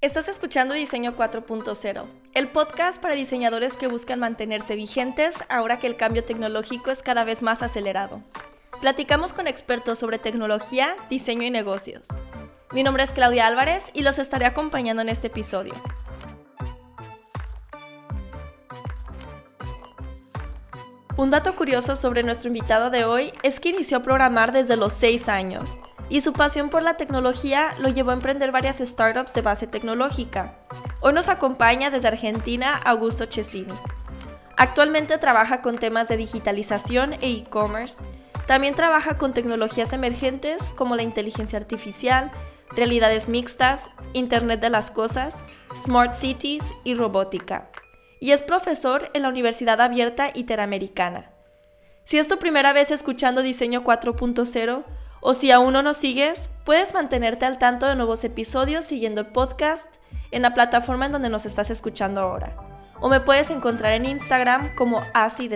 Estás escuchando Diseño 4.0, el podcast para diseñadores que buscan mantenerse vigentes ahora que el cambio tecnológico es cada vez más acelerado. Platicamos con expertos sobre tecnología, diseño y negocios. Mi nombre es Claudia Álvarez y los estaré acompañando en este episodio. Un dato curioso sobre nuestro invitado de hoy es que inició a programar desde los 6 años y su pasión por la tecnología lo llevó a emprender varias startups de base tecnológica. Hoy nos acompaña desde Argentina Augusto Cesini. Actualmente trabaja con temas de digitalización e e-commerce. También trabaja con tecnologías emergentes como la inteligencia artificial, realidades mixtas, Internet de las Cosas, Smart Cities y robótica. Y es profesor en la Universidad Abierta Interamericana. Si es tu primera vez escuchando Diseño 4.0, o si aún no nos sigues, puedes mantenerte al tanto de nuevos episodios siguiendo el podcast en la plataforma en donde nos estás escuchando ahora. O me puedes encontrar en Instagram como ASI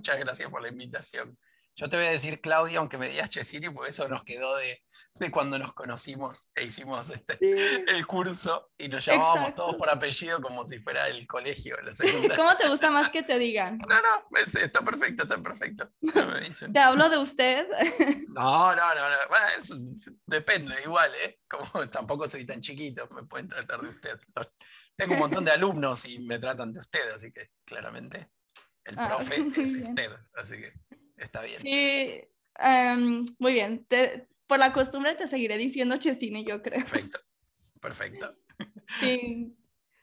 muchas gracias por la invitación. Yo te voy a decir Claudia, aunque me digas Chesini, porque eso nos quedó de, de cuando nos conocimos e hicimos este, el curso y nos llamábamos todos por apellido como si fuera el colegio. ¿Cómo te gusta más que te digan? No, no, está perfecto, está perfecto. ¿Te hablo de usted? No, no, no, bueno, depende, igual, ¿eh? Como tampoco soy tan chiquito, me pueden tratar de usted. Tengo un montón de alumnos y me tratan de usted, así que claramente el ah, profe es usted, así que está bien. Sí, em, muy bien por la costumbre te seguiré diciendo Chesine, yo creo. Perfecto, perfecto. Sí.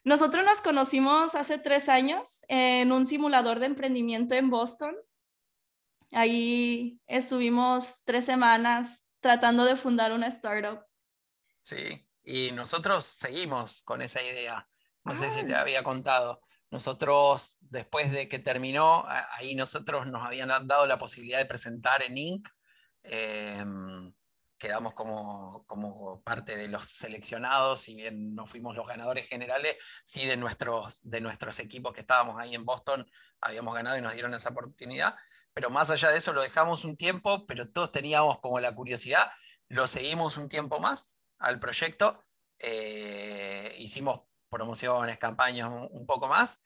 Nosotros nos conocimos hace tres años en un simulador de emprendimiento en Boston. Ahí estuvimos tres semanas tratando de fundar una startup. Sí, y nosotros seguimos con esa idea. No sé si te ah. había contado. Nosotros, después de que terminó, ahí nosotros nos habían dado la posibilidad de presentar en Inc. Em, quedamos como, como, parte de los seleccionados, si bien no fuimos los ganadores generales, sí de nuestros, de nuestros equipos que estábamos ahí en Boston habíamos ganado y nos dieron esa oportunidad. Pero más allá de eso lo dejamos un tiempo, pero todos teníamos como la curiosidad, lo seguimos un tiempo más al proyecto, eh, hicimos promociones, campañas un poco más,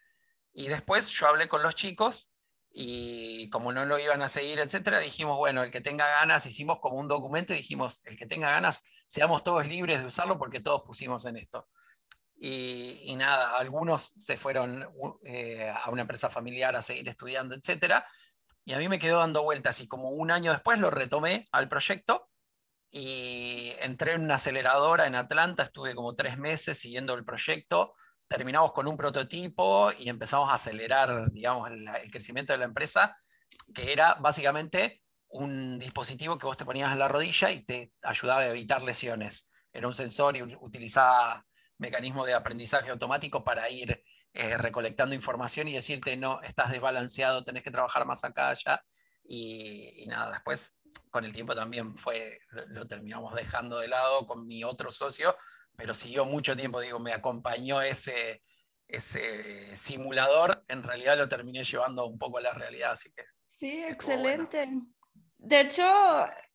y después yo hablé con los chicos y como no lo iban a seguir, etcétera, dijimos, bueno, el que tenga ganas, hicimos como un documento y dijimos, el que tenga ganas, seamos todos libres de usarlo porque todos pusimos en esto. Y, nada, algunos se fueron eh, a una empresa familiar a seguir estudiando, etcétera, y a mí me quedó dando vueltas y como un año después lo retomé al proyecto y entré en una aceleradora en Atlanta, estuve como tres meses siguiendo el proyecto, terminamos con un prototipo y empezamos a acelerar, digamos, el, crecimiento de la empresa, que era básicamente un dispositivo que vos te ponías en la rodilla y te ayudaba a evitar lesiones. Era un sensor y utilizaba mecanismos de aprendizaje automático para ir eh, recolectando información y decirte, no, estás desbalanceado, tenés que trabajar más acá, allá. Y, y, nada, después con el tiempo también fue, lo terminamos dejando de lado con mi otro socio, pero siguió mucho tiempo, digo, me acompañó ese, ese simulador, en realidad lo terminé llevando un poco a la realidad, así que... Sí, excelente. De hecho,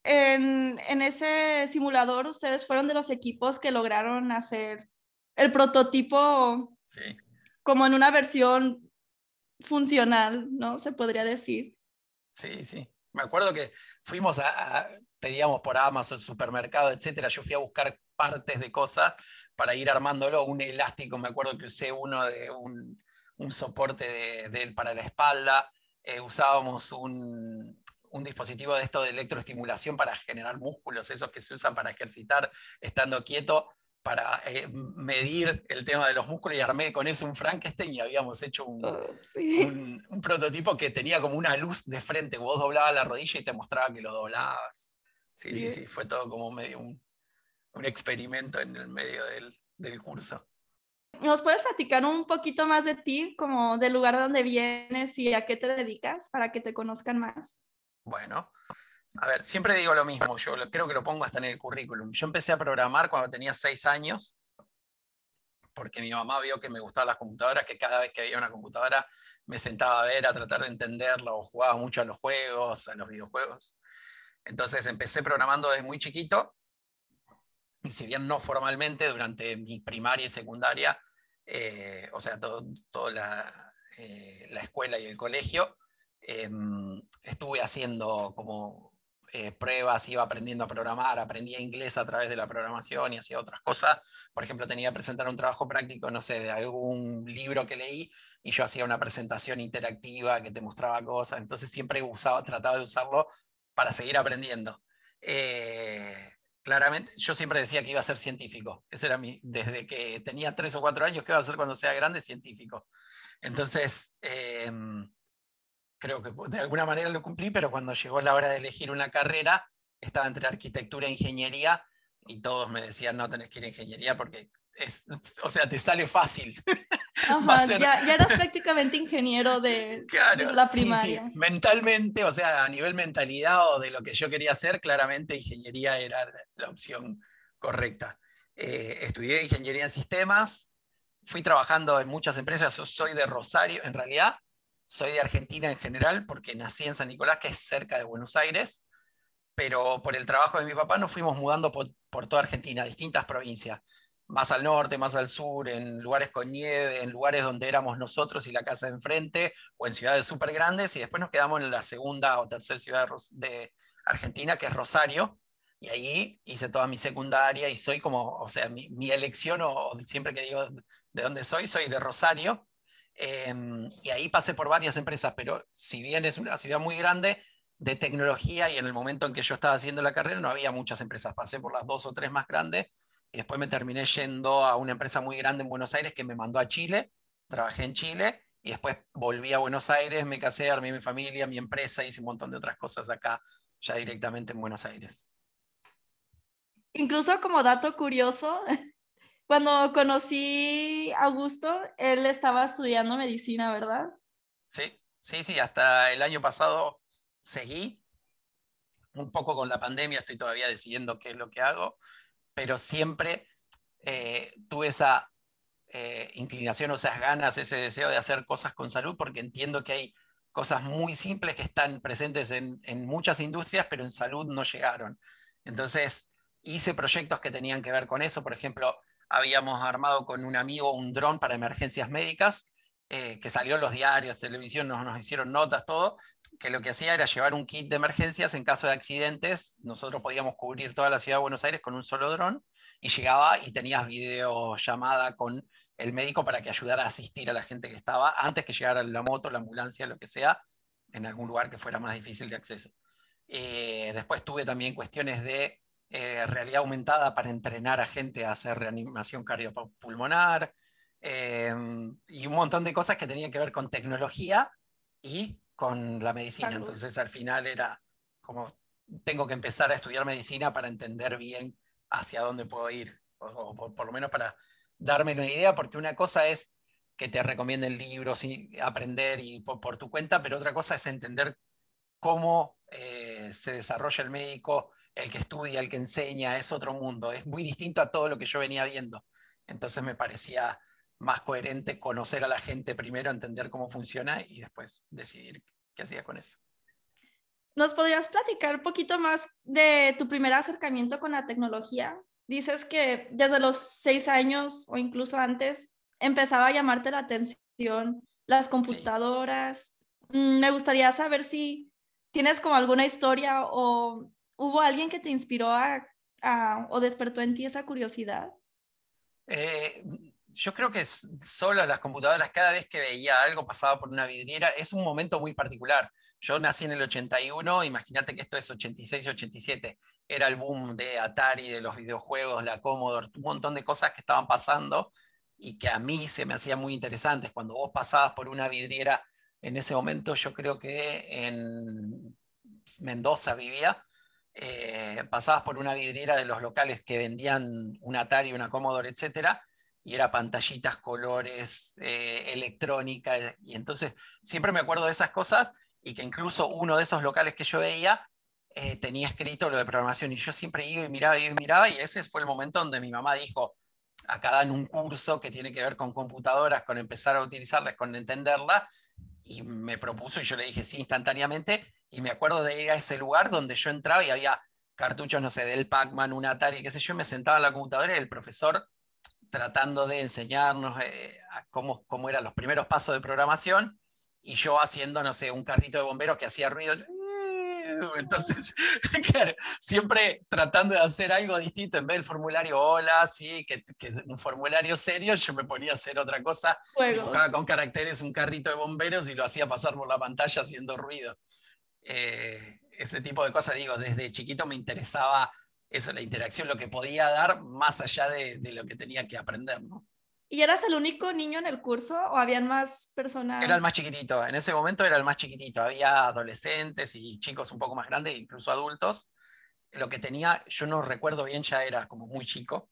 en, en, ese simulador ustedes fueron de los equipos que lograron hacer el prototipo como en una versión funcional, ¿no? Se podría decir. Sí, sí. Me acuerdo que fuimos a, pedíamos por Amazon, supermercado, etcétera. Yo fui a buscar partes de cosas para ir armándolo. Un elástico, me acuerdo que usé uno de un, soporte de, para la espalda. Eh, usábamos un, dispositivo de esto de electroestimulación para generar músculos, esos que se usan para ejercitar estando quieto, para eh, medir el tema de los músculos y armé con eso un Frankenstein y habíamos hecho un, oh, un, prototipo que tenía como una luz de frente, vos doblabas la rodilla y te mostraba que lo doblabas. Sí, sí, sí, fue todo como medio un, experimento en el medio del, curso. ¿Nos puedes platicar un poquito más de ti, como del lugar donde vienes y a qué te dedicas para que te conozcan más? Bueno, a ver, siempre digo lo mismo, yo creo que lo pongo hasta en el currículum. Yo empecé a programar cuando tenía seis años, porque mi mamá vio que me gustaban las computadoras, que cada vez que había una computadora me sentaba a ver, a tratar de entenderla, o jugaba mucho a los juegos, a los videojuegos. Entonces empecé programando desde muy chiquito, y si bien no formalmente, durante mi primaria y secundaria, eh, o sea, toda la, eh, la, escuela y el colegio, em, estuve haciendo como eh, pruebas, iba aprendiendo a programar, aprendía inglés a través de la programación y hacía otras cosas. Por ejemplo, tenía que presentar un trabajo práctico, no sé, de algún libro que leí y yo hacía una presentación interactiva que te mostraba cosas. Entonces siempre usaba, trataba de usarlo para seguir aprendiendo. Eh, claramente, yo siempre decía que iba a ser científico. Ese era mi, desde que tenía tres o cuatro años, que iba a ser cuando sea grande? Científico. Entonces, em, creo que de alguna manera lo cumplí, pero cuando llegó la hora de elegir una carrera, estaba entre arquitectura e ingeniería y todos me decían, no tenés que ir a ingeniería porque es, o sea, te sale fácil. ya, eras prácticamente ingeniero de, la primaria. Mentalmente, o sea, a nivel mentalidad o de lo que yo quería hacer, claramente ingeniería era la opción correcta. Eh, estudié ingeniería en sistemas, fui trabajando en muchas empresas, yo soy de Rosario, en realidad soy de Argentina en general, porque nací en San Nicolás, que es cerca de Buenos Aires, pero por el trabajo de mi papá nos fuimos mudando por, toda Argentina, distintas provincias, más al norte, más al sur, en lugares con nieve, en lugares donde éramos nosotros y la casa de enfrente, o en ciudades súper grandes, y después nos quedamos en la segunda o tercera ciudad de Argentina, que es Rosario, y ahí hice toda mi secundaria y soy como, o sea, mi, elección, o, siempre que digo de dónde soy, soy de Rosario, Em, y ahí pasé por varias empresas, pero si bien es una ciudad muy grande de tecnología y en el momento en que yo estaba haciendo la carrera no había muchas empresas, pasé por las dos o tres más grandes y después me terminé yendo a una empresa muy grande en Buenos Aires que me mandó a Chile, trabajé en Chile y después volví a Buenos Aires, me casé, armé mi familia, mi empresa, hice un montón de otras cosas acá, ya directamente en Buenos Aires. Incluso como dato curioso, cuando conocí a Augusto, él estaba estudiando medicina, ¿verdad? Sí, sí, sí, hasta el año pasado seguí. Un poco con la pandemia estoy todavía decidiendo qué es lo que hago, pero siempre eh, tuve esa eh, inclinación o esas ganas, ese deseo de hacer cosas con salud, porque entiendo que hay cosas muy simples que están presentes en, en muchas industrias, pero en salud no llegaron. Entonces hice proyectos que tenían que ver con eso, por ejemplo, habíamos armado con un amigo un dron para emergencias médicas, eh, que salió en los diarios, televisión, nos, hicieron notas, todo, que lo que hacía era llevar un kit de emergencias en caso de accidentes. Nosotros podíamos cubrir toda la ciudad de Buenos Aires con un solo dron y llegaba y tenías videollamada con el médico para que ayudara a asistir a la gente que estaba antes que llegara la moto, la ambulancia, lo que sea, en algún lugar que fuera más difícil de acceso. Eh, después tuve también cuestiones de eh, realidad aumentada para entrenar a gente a hacer reanimación cardiopulmonar, eh, y un montón de cosas que tenían que ver con tecnología y con la medicina. Entonces al final era como, tengo que empezar a estudiar medicina para entender bien hacia dónde puedo ir, o, por, lo menos para darme una idea, porque una cosa es que te recomienden libros y aprender y por, tu cuenta, pero otra cosa es entender cómo eh, se desarrolla el médico, el que estudia, el que enseña, es otro mundo, es muy distinto a todo lo que yo venía viendo. Entonces me parecía más coherente conocer a la gente primero, entender cómo funciona y después decidir qué hacía con eso. ¿Nos podrías platicar un poquito más de tu primer acercamiento con la tecnología? Dices que desde los seis años o incluso antes empezaba a llamarte la atención las computadoras. Mm, me gustaría saber si tienes como alguna historia o ¿Hubo alguien que te inspiró a, o despertó en ti esa curiosidad? Eh, yo creo que solo las computadoras, cada vez que veía algo pasaba por una vidriera, es un momento muy particular. Yo nací en el 81, imagínate que esto es 86, 87. Era el boom de Atari, de los videojuegos, la Commodore, un montón de cosas que estaban pasando y que a mí se me hacían muy interesantes. Cuando vos pasabas por una vidriera, en ese momento yo creo que en Mendoza vivía, eh, pasabas por una vidriera de los locales que vendían un Atari, una Commodore, etcétera, y era pantallitas, colores, eh, electrónica, y entonces siempre me acuerdo de esas cosas y que incluso uno de esos locales que yo veía eh, tenía escrito lo de programación y yo siempre iba y miraba y miraba y ese fue el momento donde mi mamá dijo, acá dan un curso que tiene que ver con computadoras, con empezar a utilizarlas, con entenderlas, y me propuso y yo le dije sí instantáneamente, y me acuerdo de ir a ese lugar donde yo entraba y había cartuchos, no sé, del Pac-Man, un Atari, qué sé yo, me sentaba en la computadora y el profesor tratando de enseñarnos eh, cómo, cómo eran los primeros pasos de programación, y yo haciendo, no sé, un carrito de bomberos que hacía ruido, entonces, claro, siempre tratando de hacer algo distinto, en vez del formulario hola, sí, que, un formulario serio, yo me ponía a hacer otra cosa, dibujaba con caracteres un carrito de bomberos y lo hacía pasar por la pantalla haciendo ruido. Eh, ese tipo de cosas, digo, desde chiquito me interesaba eso, la interacción, lo que podía dar más allá de, de lo que tenía que aprender, ¿no? ¿Y eras el único niño en el curso o habían más personas? Era el más chiquitito, en ese momento era el más chiquitito. Había adolescentes y chicos un poco más grandes, incluso adultos. Lo que tenía, yo no recuerdo bien, ya era como muy chico,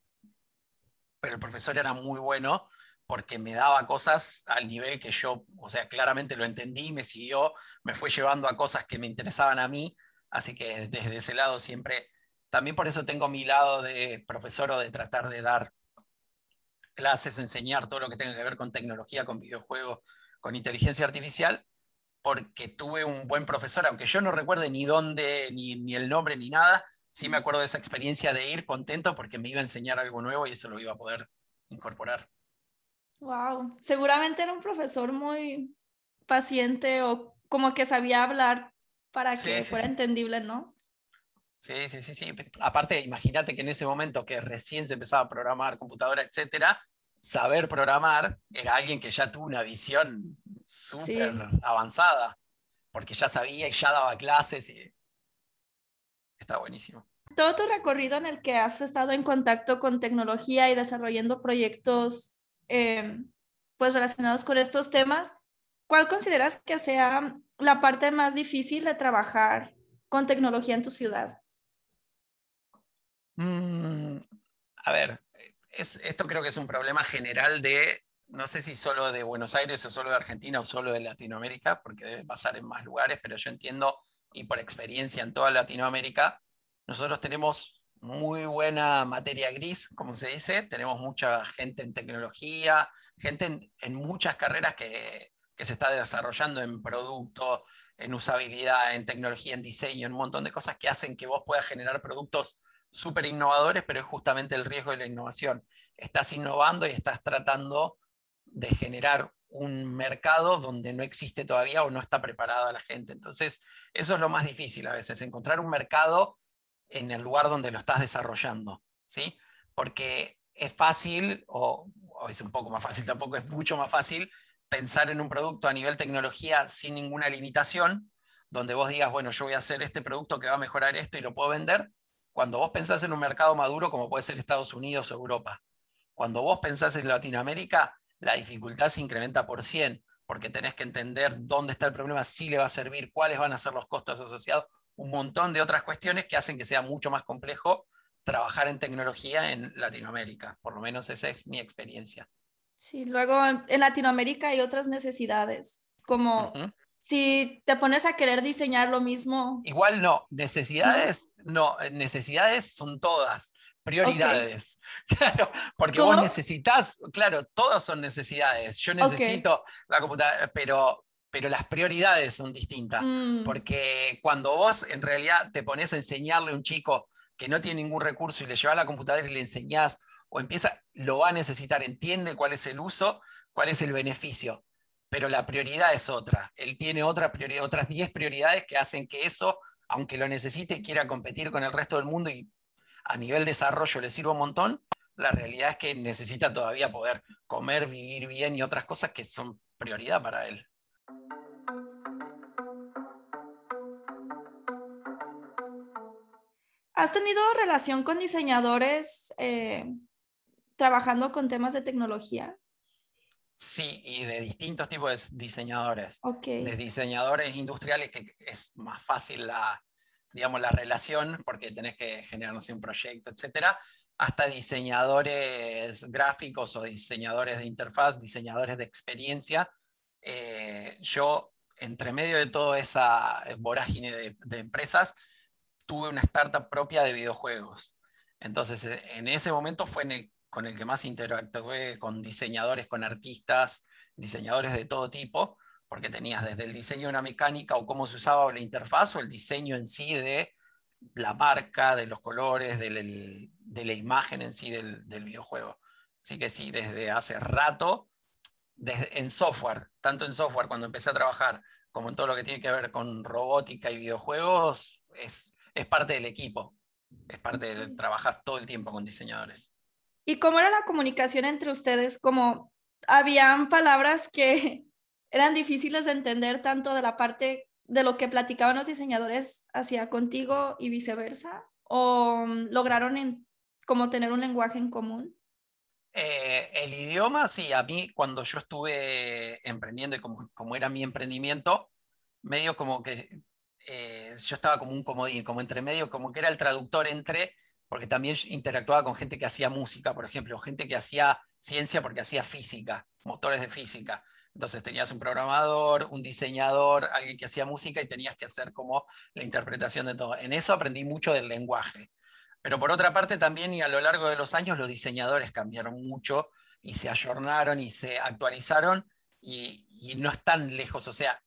pero el profesor era muy bueno porque me daba cosas al nivel que yo, o sea, claramente lo entendí, me siguió, me fue llevando a cosas que me interesaban a mí, así que desde ese lado siempre, también por eso tengo mi lado de profesor o de tratar de dar clases, enseñar todo lo que tenga que ver con tecnología, con videojuegos, con inteligencia artificial, porque tuve un buen profesor, aunque yo no recuerde ni dónde, ni, el nombre, ni nada, sí me acuerdo de esa experiencia de ir contento porque me iba a enseñar algo nuevo y eso lo iba a poder incorporar. Wow, seguramente era un profesor muy paciente o como que sabía hablar para que fuera entendible, ¿no? Sí, sí, sí, sí. Aparte, imagínate que en ese momento que recién se empezaba a programar computadora, etcétera, saber programar era alguien que ya tuvo una visión súper avanzada, porque ya sabía y ya daba clases y está buenísimo. Todo tu recorrido en el que has estado en contacto con tecnología y desarrollando proyectos em, pues relacionados con estos temas, ¿cuál consideras que sea la parte más difícil de trabajar con tecnología en tu ciudad? Mm, a ver, esto creo que es un problema general de, no sé si solo de Buenos Aires o solo de Argentina o solo de Latinoamérica, porque debe pasar en más lugares, pero yo entiendo, y por experiencia en toda Latinoamérica, nosotros tenemos muy buena materia gris, como se dice, tenemos mucha gente en tecnología, gente en, muchas carreras que, que, se está desarrollando en producto, en usabilidad, en tecnología, en diseño, en un montón de cosas que hacen que vos puedas generar productos súper innovadores, pero es justamente el riesgo de la innovación. Estás innovando y estás tratando de generar un mercado donde no existe todavía o no está preparada la gente. Entonces, eso es lo más difícil a veces, encontrar un mercado en el lugar donde lo estás desarrollando, ¿sí? Porque es fácil, o, o es un poco más fácil, tampoco es mucho más fácil, pensar en un producto a nivel tecnología sin ninguna limitación, donde vos digas, bueno, yo voy a hacer este producto que va a mejorar esto y lo puedo vender, cuando vos pensás en un mercado maduro como puede ser Estados Unidos o Europa, cuando vos pensás en Latinoamérica, la dificultad se incrementa por 100, porque tenés que entender dónde está el problema, si le va a servir, cuáles van a ser los costos asociados, un montón de otras cuestiones que hacen que sea mucho más complejo trabajar en tecnología en Latinoamérica. Por lo menos esa es mi experiencia. Sí, luego en Latinoamérica hay otras necesidades, como si te pones a querer diseñar lo mismo. Igual no, necesidades, no, necesidades son todas, prioridades. Claro, porque vos necesitas, claro, todas son necesidades. Yo necesito la computadora, pero, pero las prioridades son distintas. Mm. Porque cuando vos en realidad te pones a enseñarle a un chico que no tiene ningún recurso y le llevas la computadora y le enseñás o empieza, lo va a necesitar, entiende cuál es el uso, cuál es el beneficio pero la prioridad es otra. Él tiene otra prioridad, otras 10 prioridades que hacen que eso, aunque lo necesite, quiera competir con el resto del mundo y a nivel desarrollo le sirva un montón, la realidad es que necesita todavía poder comer, vivir bien y otras cosas que son prioridad para él. ¿Has tenido relación con diseñadores eh, trabajando con temas de tecnología? Sí, y de distintos tipos de diseñadores. De diseñadores industriales que es más fácil la, digamos, la relación porque tenés que generar un proyecto, etcétera, hasta diseñadores gráficos o diseñadores de interfaz, diseñadores de experiencia. Eh, yo, entre medio de toda esa vorágine de, empresas, tuve una startup propia de videojuegos. Entonces, e, en ese momento fue con el que más interactué con diseñadores, con artistas, diseñadores de todo tipo, porque tenías desde el diseño de una mecánica o cómo se usaba la interfaz o el diseño en sí de la marca, de los colores, de la imagen en sí del, videojuego. Así que sí, desde hace rato, desde, en software, tanto en software cuando empecé a trabajar, como en todo lo que tiene que ver con robótica y videojuegos, es, es parte del equipo. Es parte de trabajar todo el tiempo con diseñadores. ¿Y cómo era la comunicación entre ustedes? Como habían palabras que eran difíciles de entender tanto de la parte de lo que platicaban los diseñadores hacia contigo y viceversa? ¿O mm, lograron en, como tener un lenguaje en común? Eh, el idioma, sí, a mí cuando yo estuve emprendiendo y como, era mi emprendimiento, medio como que eh, yo estaba como un comodín, como entre medio, como que era el traductor entre, porque también interactuaba con gente que hacía música, por ejemplo, gente que hacía ciencia porque hacía física, motores de física. Entonces tenías un programador, un diseñador, alguien que hacía música y tenías que hacer como la interpretación de todo. En eso aprendí mucho del lenguaje. Pero por otra parte también y a lo largo de los años los diseñadores cambiaron mucho y se ayornaron y se actualizaron y, no están lejos. O sea,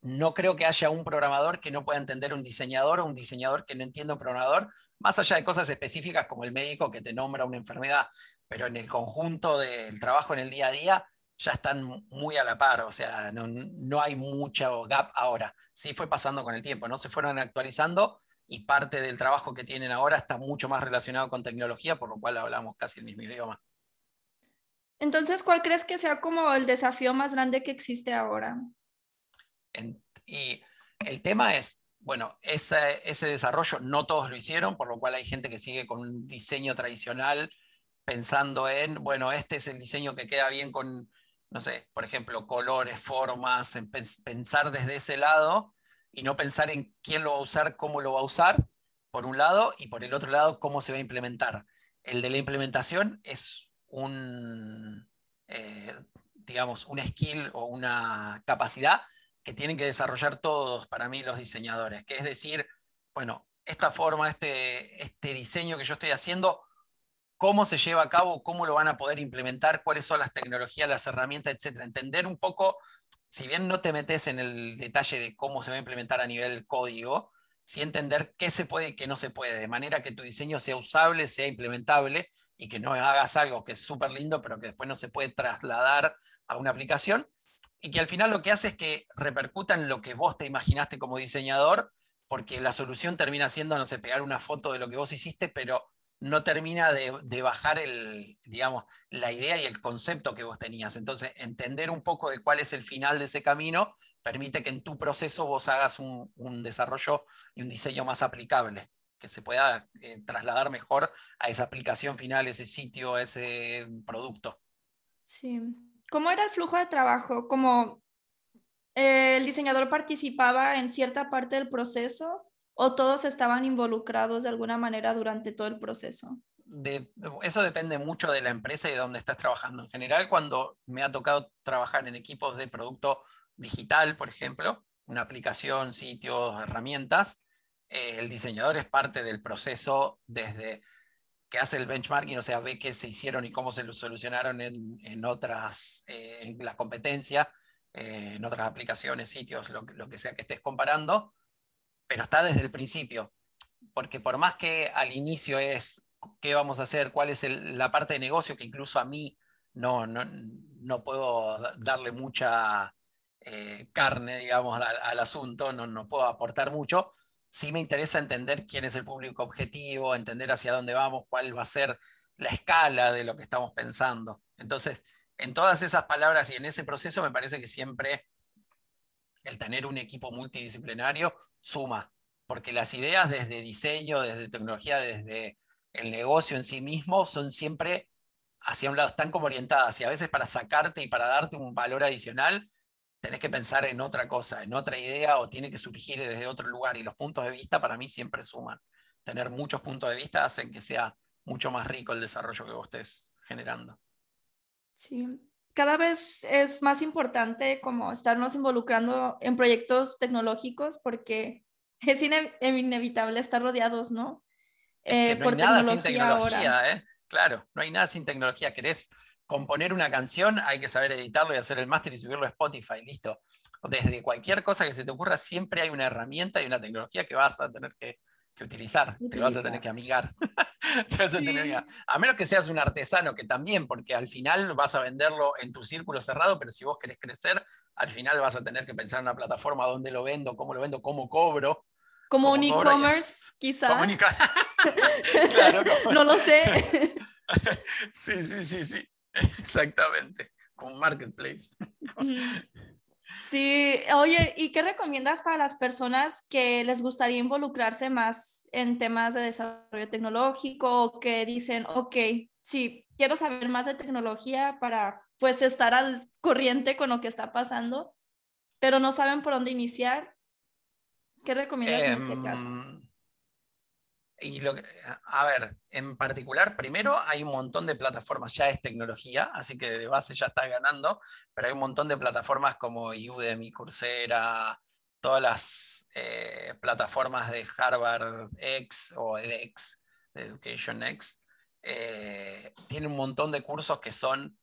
no creo que haya un programador que no pueda entender un diseñador o un diseñador que no entienda un programador, más allá de cosas específicas como el médico que te nombra una enfermedad, pero en el conjunto del trabajo en el día a día ya están muy a la par, o sea, no, hay mucho gap ahora. Sí fue pasando con el tiempo, ¿no? Se fueron actualizando y parte del trabajo que tienen ahora está mucho más relacionado con tecnología, por lo cual hablamos casi el mismo idioma. Entonces, ¿cuál crees que sea como el desafío más grande que existe ahora? y el tema es, bueno, ese, ese desarrollo no todos lo hicieron, por lo cual hay gente que sigue con un diseño tradicional pensando en, bueno, este es el diseño que queda bien con, no sé, por ejemplo, colores, formas, pensar desde ese lado y no pensar en quién lo va a usar, cómo lo va a usar, por un lado, y por el otro lado, cómo se va a implementar. El de la implementación es un, eh, digamos, un skill o una capacidad que tienen que desarrollar todos para mí los diseñadores, que es decir, bueno, esta forma, este, este diseño que yo estoy haciendo, cómo se lleva a cabo, cómo lo van a poder implementar, cuáles son las tecnologías, las herramientas, etcétera. Entender un poco, si bien no te metes en el detalle de cómo se va a implementar a nivel código, sí entender qué se puede y qué no se puede, de manera que tu diseño sea usable, sea implementable y que no hagas algo que es súper lindo, pero que después no se puede trasladar a una aplicación y que al final lo que hace es que repercuta en lo que vos te imaginaste como diseñador, porque la solución termina siendo, no sé, pegar una foto de lo que vos hiciste, pero no termina de, bajar el, digamos, la idea y el concepto que vos tenías. Entonces, entender un poco de cuál es el final de ese camino permite que en tu proceso vos hagas un, desarrollo y un diseño más aplicable, que se pueda eh, trasladar mejor a esa aplicación final, ese sitio, ese producto. Sí. ¿Cómo era el flujo de trabajo? ¿Como eh, el diseñador participaba en cierta parte del proceso o todos estaban involucrados de alguna manera durante todo el proceso? eso depende mucho de la empresa y de dónde estás trabajando. En general, cuando me ha tocado trabajar en equipos de producto digital, por ejemplo, una aplicación, sitios, herramientas, eh, el diseñador es parte del proceso desde que hace el benchmarking, o sea, ve qué se hicieron y cómo se lo solucionaron en, otras, eh, en la competencia, eh, en otras aplicaciones, sitios, lo, lo que sea que estés comparando, pero está desde el principio, porque por más que al inicio es qué vamos a hacer, cuál es la parte de negocio, que incluso a mí no, no, puedo darle mucha eh, carne, digamos, al, asunto, no, no, puedo aportar mucho, sí me interesa entender quién es el público objetivo, entender hacia dónde vamos, cuál va a ser la escala de lo que estamos pensando. Entonces, en todas esas palabras y en ese proceso me parece que siempre el tener un equipo multidisciplinario suma, porque las ideas desde diseño, desde tecnología, desde el negocio en sí mismo, son siempre hacia un lado, están como orientadas y a veces para sacarte y para darte un valor adicional, tenés que pensar en otra cosa, en otra idea o tiene que surgir desde otro lugar y los puntos de vista para mí siempre suman. Tener muchos puntos de vista hacen que sea mucho más rico el desarrollo que vos estés generando. Sí, cada vez es más importante como estarnos involucrando en proyectos tecnológicos porque es inevitable estar rodeados, ¿no? Eh, no hay nada sin tecnología, ¿eh? Claro, no hay nada sin tecnología. ¿Querés componer una canción? Hay que saber editarlo y hacer el máster y subirlo a Spotify, listo. Desde cualquier cosa que se te ocurra, siempre hay una herramienta y una tecnología que vas a tener que, utilizar, te vas a tener que amigar. a, menos que seas un artesano, que también, porque al final vas a venderlo en tu círculo cerrado, pero si vos querés crecer, al final vas a tener que pensar en una plataforma dónde lo vendo, cómo lo vendo, cómo cobro. Como un e-commerce, quizá. claro, no lo sé. sí, sí, sí, sí, exactamente, como marketplace. Sí, oye, ¿y qué recomiendas para las personas que les gustaría involucrarse más en temas de desarrollo tecnológico o que dicen, ok, sí, quiero saber más de tecnología para pues estar al corriente con lo que está pasando, pero no saben por dónde iniciar? ¿Qué recomiendas en este caso? Y lo a ver, en particular, primero hay un montón de plataformas, ya es tecnología, así que de base ya está ganando, pero hay un montón de plataformas como Udemy, Coursera, todas las eh, plataformas de Harvard X o edX, Education X, eh, tienen un montón de cursos que son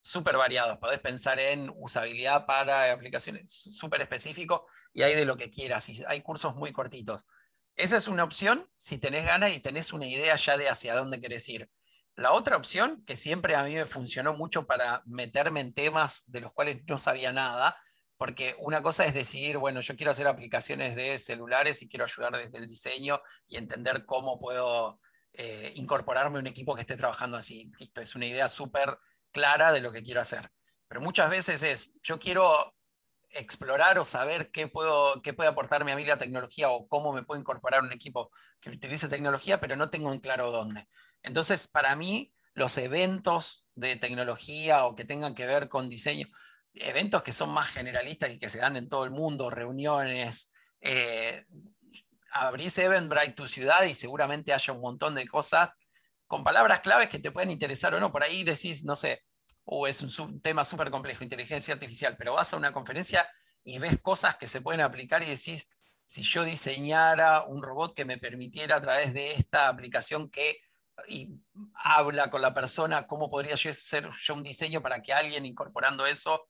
súper variados. Podés pensar en usabilidad para aplicaciones súper específicos y hay de lo que quieras. Hay cursos muy cortitos. Esa es una opción si tenés ganas y tenés una idea ya de hacia dónde querés ir. La otra opción, que siempre a mí me funcionó mucho para meterme en temas de los cuales no sabía nada, porque una cosa es decidir, bueno, yo quiero hacer aplicaciones de celulares y quiero ayudar desde el diseño y entender cómo puedo eh, incorporarme a un equipo que esté trabajando así. Listo, es una idea súper clara de lo que quiero hacer. Pero muchas veces es, yo quiero explorar o saber qué, puedo, qué puede aportarme a mí la tecnología o cómo me puedo incorporar un equipo que utilice tecnología, pero no tengo en claro dónde. Entonces, para mí, los eventos de tecnología o que tengan que ver con diseño, eventos que son más generalistas y que se dan en todo el mundo, reuniones, eh, abrís Eventbrite tu ciudad y seguramente haya un montón de cosas con palabras claves que te pueden interesar o no. Por ahí decís, no sé, o es un tema súper complejo, inteligencia artificial, pero vas a una conferencia y ves cosas que se pueden aplicar y decís, si yo diseñara un robot que me permitiera a través de esta aplicación que habla con la persona, ¿cómo podría yo hacer yo un diseño para que alguien incorporando eso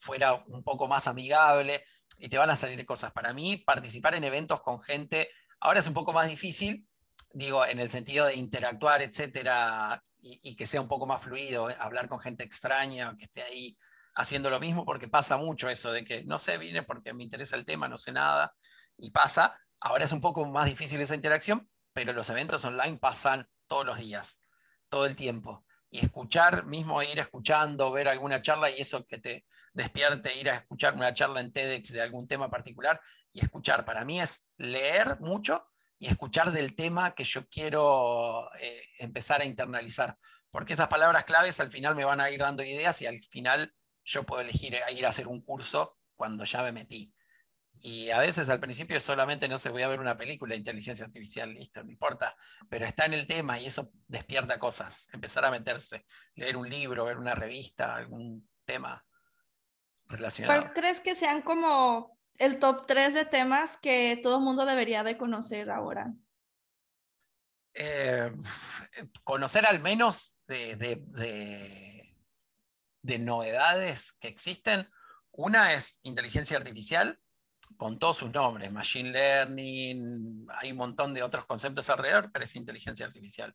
fuera un poco más amigable? Y te van a salir cosas. Para mí, participar en eventos con gente, ahora es un poco más difícil, digo, en el sentido de interactuar, etcétera, y, que sea un poco más fluido, eh, hablar con gente extraña, que esté ahí haciendo lo mismo, porque pasa mucho eso de que no sé, vine porque me interesa el tema, no sé nada, y pasa. Ahora es un poco más difícil esa interacción, pero los eventos online pasan todos los días, todo el tiempo. Y escuchar, mismo ir escuchando, ver alguna charla y eso que te despierte, ir a escuchar una charla en TEDx de algún tema particular y escuchar. Para mí es leer mucho y escuchar del tema que yo quiero eh, empezar a internalizar. Porque esas palabras claves al final me van a ir dando ideas y al final yo puedo elegir ir a hacer un curso cuando ya me metí. Y a veces al principio solamente no se voy a ver una película de inteligencia artificial, listo, no importa, pero está en el tema y eso despierta cosas, empezar a meterse, leer un libro, ver una revista, algún tema relacionado. ¿Cuál crees que sean como el top 3 de temas que todo el mundo debería de conocer ahora? Eh, conocer al menos de, de, novedades que existen. Una es inteligencia artificial, con todos sus nombres, machine learning, hay un montón de otros conceptos alrededor, pero es inteligencia artificial.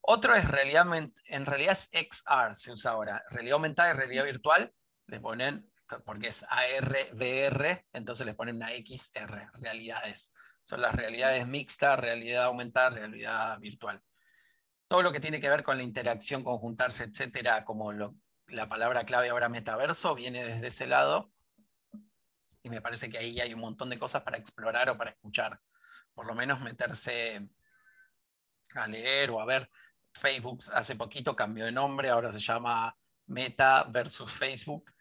Otro es realidad, en realidad es XR, se usa ahora, realidad aumentada y realidad virtual, le ponen porque es AR, entonces le ponen una XR, realidades. Son las realidades mixtas, realidad aumentada, realidad virtual. Todo lo que tiene que ver con la interacción, conjuntarse, etcétera, como la palabra clave ahora metaverso, viene desde ese lado. Y me parece que ahí hay un montón de cosas para explorar o para escuchar. Por lo menos meterse a leer o a ver. Facebook hace poquito cambió de nombre, ahora se llama Meta versus Facebook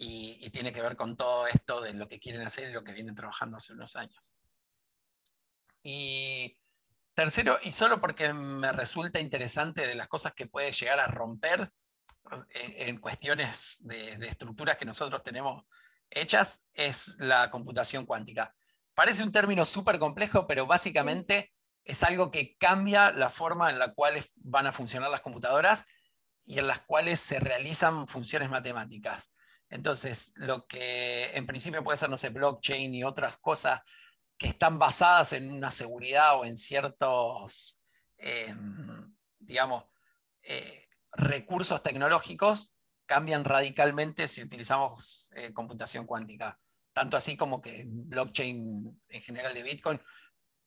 y, tiene que ver con todo esto de lo que quieren hacer y lo que vienen trabajando hace unos años. Y tercero, y solo porque me resulta interesante de las cosas que puede llegar a romper en, cuestiones de, estructuras que nosotros tenemos hechas, es la computación cuántica. Parece un término súper complejo, pero básicamente es algo que cambia la forma en la cual van a funcionar las computadoras y en las cuales se realizan funciones matemáticas. Entonces, lo que en principio puede ser, no sé, blockchain y otras cosas que están basadas en una seguridad o en ciertos, em, digamos, eh, recursos tecnológicos, cambian radicalmente si utilizamos eh, computación cuántica. Tanto así como que blockchain en general de Bitcoin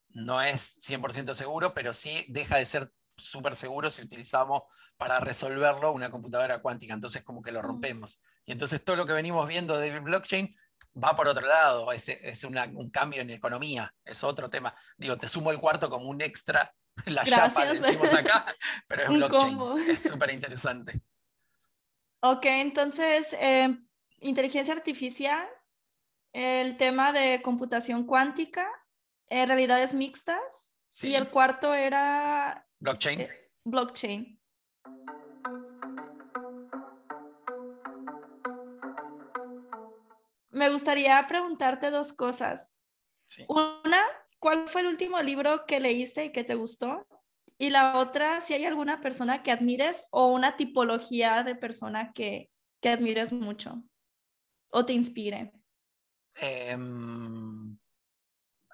no es 100% seguro, pero sí deja de ser súper seguro si utilizamos para resolverlo una computadora cuántica. Entonces como que lo mm. rompemos. Y entonces todo lo que venimos viendo de blockchain va por otro lado, es, es un cambio en economía, es otro tema. Digo, te sumo el cuarto como un extra, la chapa que decimos acá, pero es blockchain, es súper interesante. Ok, entonces, eh, inteligencia artificial, el tema de computación cuántica, eh, realidades mixtas, y el cuarto era... Blockchain. Eh, blockchain. Me gustaría preguntarte dos cosas. Una, ¿cuál fue el último libro que leíste y que te gustó? Y la otra, si hay alguna persona que admires o una tipología de persona que, que admires mucho o te inspire. Em,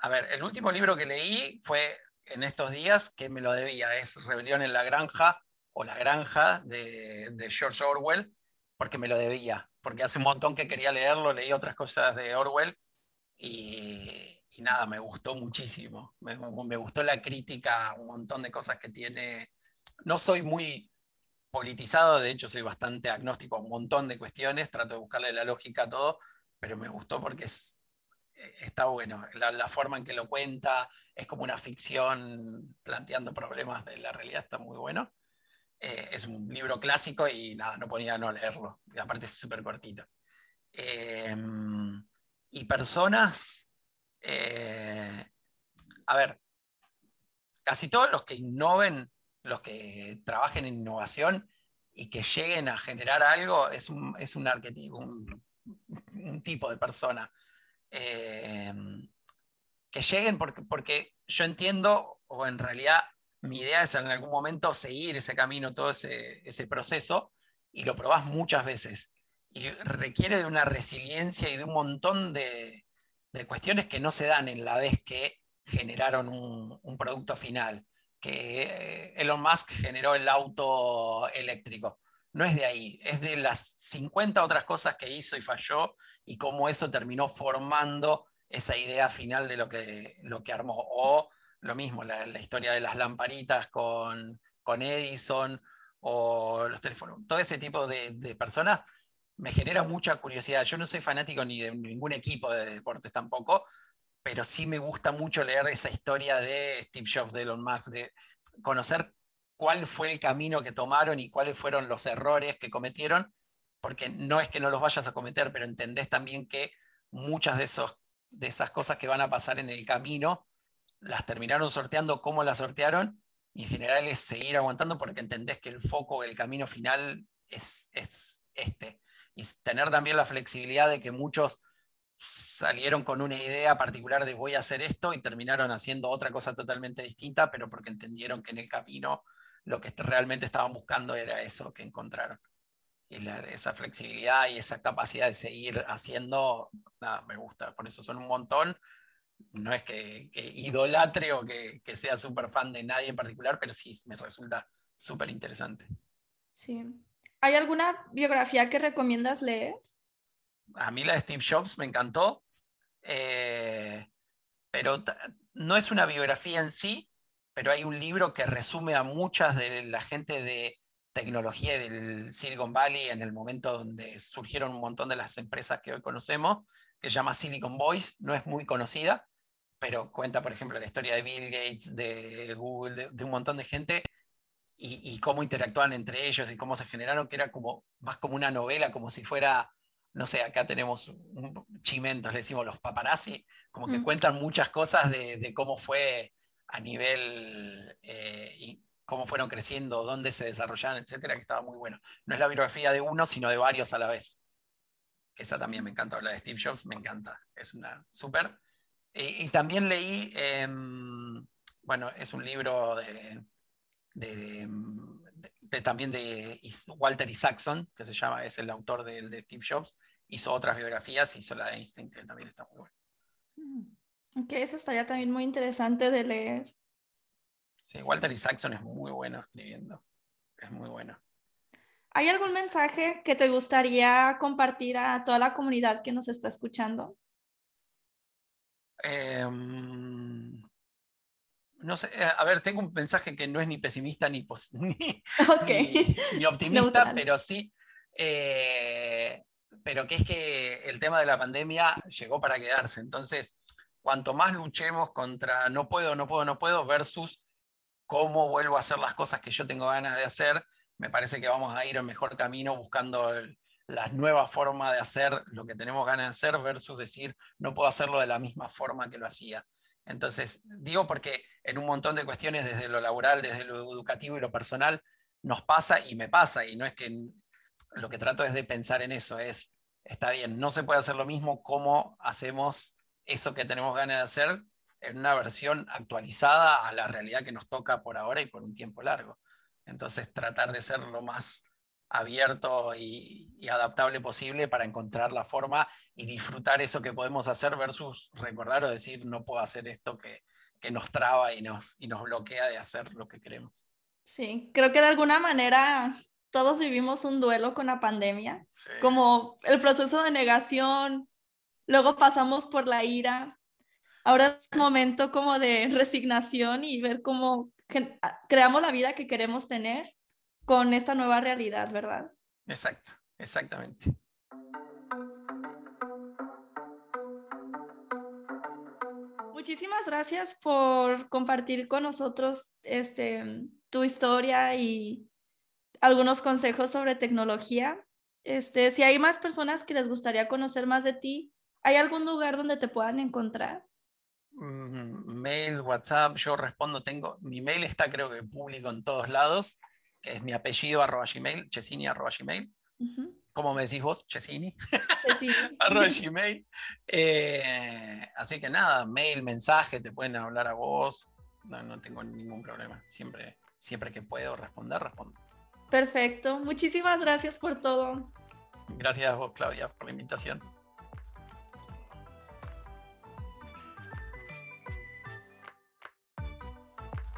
a ver, el último libro que leí fue en estos días, que me lo debía, es Rebelión en la Granja o La Granja de, de George Orwell, porque me lo debía porque hace un montón que quería leerlo, leí otras cosas de Orwell y, nada, me gustó muchísimo. Me, gustó la crítica, un montón de cosas que tiene. No soy muy politizado, de hecho soy bastante agnóstico a un montón de cuestiones, trato de buscarle la lógica a todo, pero me gustó porque es, está bueno. La, forma en que lo cuenta es como una ficción planteando problemas de la realidad, está muy bueno. Eh, es un libro clásico y nada, no podía no leerlo. Y aparte es súper cortito. Em, y personas, eh, a ver, casi todos los que innoven, los que trabajen en innovación y que lleguen a generar algo, es un, es un arquetipo, un, tipo de persona. Em, que lleguen porque, porque yo entiendo, o en realidad mi idea es en algún momento seguir ese camino, todo ese, proceso, y lo probás muchas veces. Y requiere de una resiliencia y de un montón de, cuestiones que no se dan en la vez que generaron un, producto final, que eh, Elon Musk generó el auto eléctrico. No es de ahí, es de las 50 otras cosas que hizo y falló y cómo eso terminó formando esa idea final de lo que, lo que armó. Lo mismo, la, historia de las lamparitas con, Edison o los teléfonos, todo ese tipo de, personas me genera mucha curiosidad. Yo no soy fanático ni de ningún equipo de deportes tampoco, pero sí me gusta mucho leer esa historia de Steve Jobs, de Elon Musk, de conocer cuál fue el camino que tomaron y cuáles fueron los errores que cometieron, porque no es que no los vayas a cometer, pero entendés también que muchas de, esos, de esas cosas que van a pasar en el camino las terminaron sorteando como las sortearon, y en general es seguir aguantando porque entendés que el foco, el camino final es, este. Y tener también la flexibilidad de que muchos salieron con una idea particular de voy a hacer esto y terminaron haciendo otra cosa totalmente distinta, pero porque entendieron que en el camino lo que realmente estaban buscando era eso que encontraron. Esa flexibilidad y esa capacidad de seguir haciendo, nada, me gusta. Por eso son un montón no es que, idolatre o que, sea súper fan de nadie en particular, pero sí me resulta súper interesante. Sí. ¿Hay alguna biografía que recomiendas leer? A mí la de Steve Jobs me encantó, eh, pero no es una biografía en sí, pero hay un libro que resume a muchas de la gente de tecnología del Silicon Valley en el momento donde surgieron un montón de las empresas que hoy conocemos, que se llama Silicon Boys, no es muy conocida, pero cuenta, por ejemplo, la historia de Bill Gates, de Google, de, un montón de gente, y, cómo interactúan entre ellos y cómo se generaron, que era como más como una novela, como si fuera, no sé, acá tenemos un, chimentos, le decimos los paparazzi, como que mm. cuentan muchas cosas de, cómo fue a nivel eh, y cómo fueron creciendo, dónde se desarrollaron, etcétera, que estaba muy bueno. No es la biografía de uno, sino de varios a la vez. Esa también me encanta, la de Steve Jobs me encanta, es una súper. Y, también leí, em, bueno, es un libro de, también de Walter Isaacson, que se llama, es el autor del de Steve Jobs, hizo otras biografías, hizo la de Einstein, que también está muy buena. Mm, ok, eso estaría también muy interesante de leer. Sí, Walter Isaacson es muy bueno escribiendo, es muy bueno. ¿Hay algún mensaje que te gustaría compartir a toda la comunidad que nos está escuchando? Em, no sé, eh, a ver, tengo un mensaje que no es ni pesimista ni, ni, optimista, pero sí, eh, pero que es que el tema de la pandemia llegó para quedarse. Entonces, cuanto más luchemos contra no puedo, no puedo, no puedo, versus cómo vuelvo a hacer las cosas que yo tengo ganas de hacer, me parece que vamos a ir en mejor camino buscando la nueva forma de hacer lo que tenemos ganas de hacer versus decir, no puedo hacerlo de la misma forma que lo hacía. Entonces, digo porque en un montón de cuestiones, desde lo laboral, desde lo educativo y lo personal, nos pasa y me pasa, y no es que lo que trato es de pensar en eso, es, está bien, no se puede hacer lo mismo, ¿cómo hacemos eso que tenemos ganas de hacer en una versión actualizada a la realidad que nos toca por ahora y por un tiempo largo? Entonces, tratar de ser lo más abierto y, adaptable posible para encontrar la forma y disfrutar eso que podemos hacer versus recordar o decir no puedo hacer esto que, nos traba y nos, y nos bloquea de hacer lo que queremos. Sí, creo que de alguna manera todos vivimos un duelo con la pandemia, como el proceso de negación, luego pasamos por la ira, ahora es momento como de resignación y ver cómo creamos la vida que queremos tener con esta nueva realidad, ¿verdad? Exacto, exactamente. Muchísimas gracias por compartir con nosotros este, tu historia y algunos consejos sobre tecnología. Este, si hay más personas que les gustaría conocer más de ti, ¿hay algún lugar donde te puedan encontrar? Mm, mail, WhatsApp, yo respondo, tengo, mi mail está creo que público en todos lados, que es mi apellido arroba gmail, chesini arroba gmail. ¿Cómo me decís vos? Chesini. arroba gmail. Eh, así que nada, mail, mensaje, te pueden hablar a vos, no, no tengo ningún problema. Siempre, siempre que puedo responder, respondo. Perfecto, muchísimas gracias por todo. Gracias a vos, Claudia, por la invitación.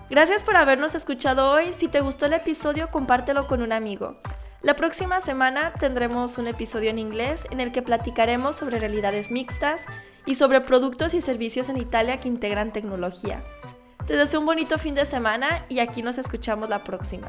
Gracias por habernos escuchado hoy. Si te gustó el episodio, compártelo con un amigo. La próxima semana tendremos un episodio en inglés en el que platicaremos sobre realidades mixtas y sobre productos y servicios en Italia que integran tecnología. Te deseo un bonito fin de semana y aquí nos escuchamos la próxima.